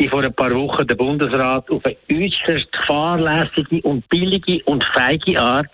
wie vor ein paar Wochen der Bundesrat auf eine äußerst fahrlässige und billige und feige Art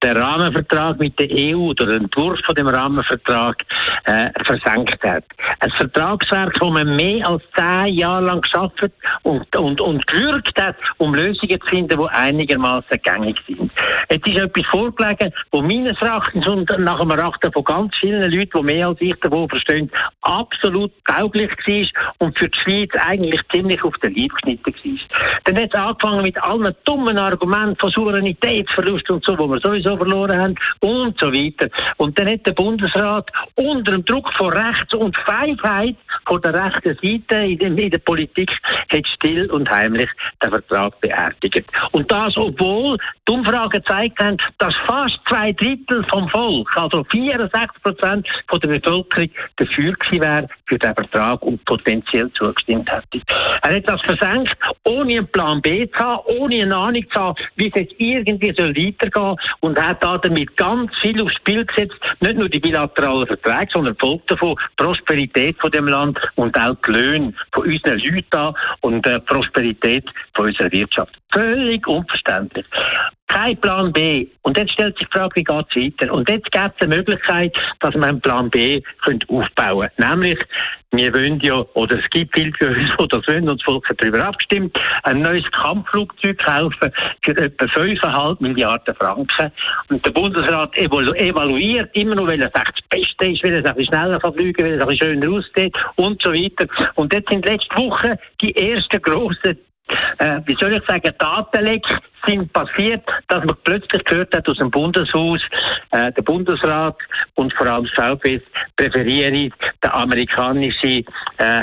den Rahmenvertrag mit der EU oder den Entwurf von dem Rahmenvertrag äh, versenkt hat. Ein Vertragswerk, das man mehr als zehn Jahre lang geschafft und, und, und gewürgt hat, um Lösungen zu finden, die einigermaßen gängig sind. Jetzt ist etwas vorgelegen, wo meines Erachtens und nach dem Erachten von ganz vielen Leuten, die mehr als ich davon verstehen, absolut tauglich war und für die Schweiz eigentlich ziemlich auf den Leib geschnitten war. Dann hat es angefangen mit allen dummen Argumenten von Souveränitätsverlust und so, wo wir sowieso verloren haben und so weiter. Und dann hat der Bundesrat unter dem Druck von Rechts und Feigheit von der rechten Seite in der, in der Politik hat still und heimlich den Vertrag beerdigt. Und das, obwohl die Umfragen gezeigt haben, dass fast zwei Drittel vom Volk, also 64 Prozent von der Bevölkerung, dafür gewesen wäre für den Vertrag und potenziell zugestimmt hätte. Er hat das versenkt, ohne einen Plan B zu haben, ohne eine Ahnung zu haben, wie es jetzt irgendwie soll weitergehen und hat da damit ganz viel aufs Spiel gesetzt, nicht nur die bilateralen Verträge, sondern folgt davon Prosperität von dem Land und auch die Löhne von unseren Leuten und äh, Prosperität von unserer Wirtschaft. Völlig unverständlich kein Plan B. Und jetzt stellt sich die Frage, wie geht es weiter? Und jetzt gibt es eine Möglichkeit, dass man einen Plan B aufbauen könnte. Nämlich, wir wollen ja, oder es gibt viele für uns, die das wollen, und das Volk hat darüber abgestimmt, ein neues Kampfflugzeug kaufen für etwa 5,5 Milliarden Franken. Und der Bundesrat evalu evaluiert immer noch, weil es echt das Beste ist, weil es ein schneller verfliegen, weil es ein schöner aussieht und so weiter. Und jetzt sind letzte Woche die ersten grossen äh, wie soll ich sagen, Datenleck sind passiert, dass man plötzlich gehört hat aus dem Bundeshaus, äh, der Bundesrat und vor allem das VPS präferieren den amerikanischen äh,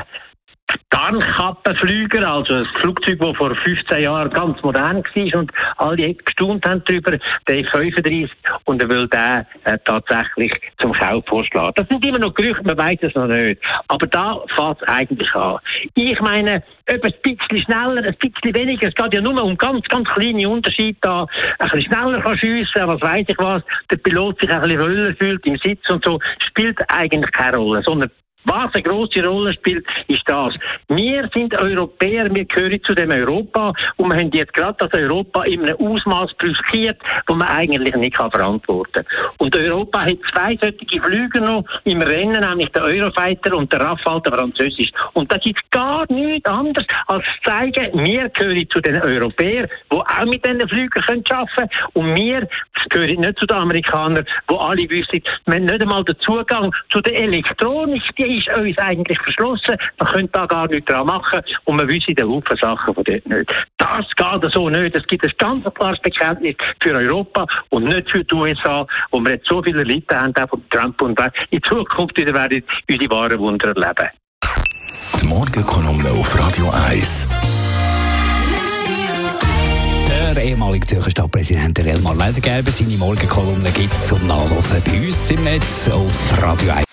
Tarnkappenflüger, also ein Flugzeug, das vor 15 Jahren ganz modern war und alle gestaunt haben darüber, der F-35 und er will den äh, tatsächlich zum Kauf vorschlagen. Das sind immer noch Gerüchte, man weiß es noch nicht. Aber da fängt es eigentlich an. Ich meine, ob ein bisschen schneller, ein bisschen weniger, es geht ja nur um ganz, ganz kleine Unterschiede da. Ein bisschen schneller kann schiessen, was weiß ich was, der Pilot sich ein bisschen wohler fühlt im Sitz und so, spielt eigentlich keine Rolle, sondern was eine große Rolle spielt, ist das. Wir sind Europäer, wir gehören zu dem Europa und wir haben jetzt gerade das Europa in einem Ausmaß brüskiert, wo man eigentlich nicht kann verantworten kann. Und Europa hat zwei solche Flüge noch im Rennen, nämlich der Eurofighter und der Rafale, der Französisch. Und da gibt es gar nichts anderes, als zu zeigen, wir gehören zu den Europäern, die auch mit diesen Flügen arbeiten können und wir gehören nicht zu den Amerikanern, die alle wissen, wir haben nicht einmal den Zugang zu der Elektronik, die ist uns eigentlich verschlossen. Man könnte da gar nichts dran machen und wir wissen den Haufen Sachen von dort nicht. Das geht so nicht. Es gibt ein ganz klares Bekenntnis für Europa und nicht für die USA, wo wir jetzt so viele Leute haben, auch von Trump und in Zukunft wieder werden unsere wahren Wunder erleben. Die Morgenkolumne auf Radio 1. Der ehemalige Zürcher Stadtpräsident Elmar Ledergerber, seine Morgenkolumne gibt es zum Nachlesen bei uns im Netz auf Radio 1.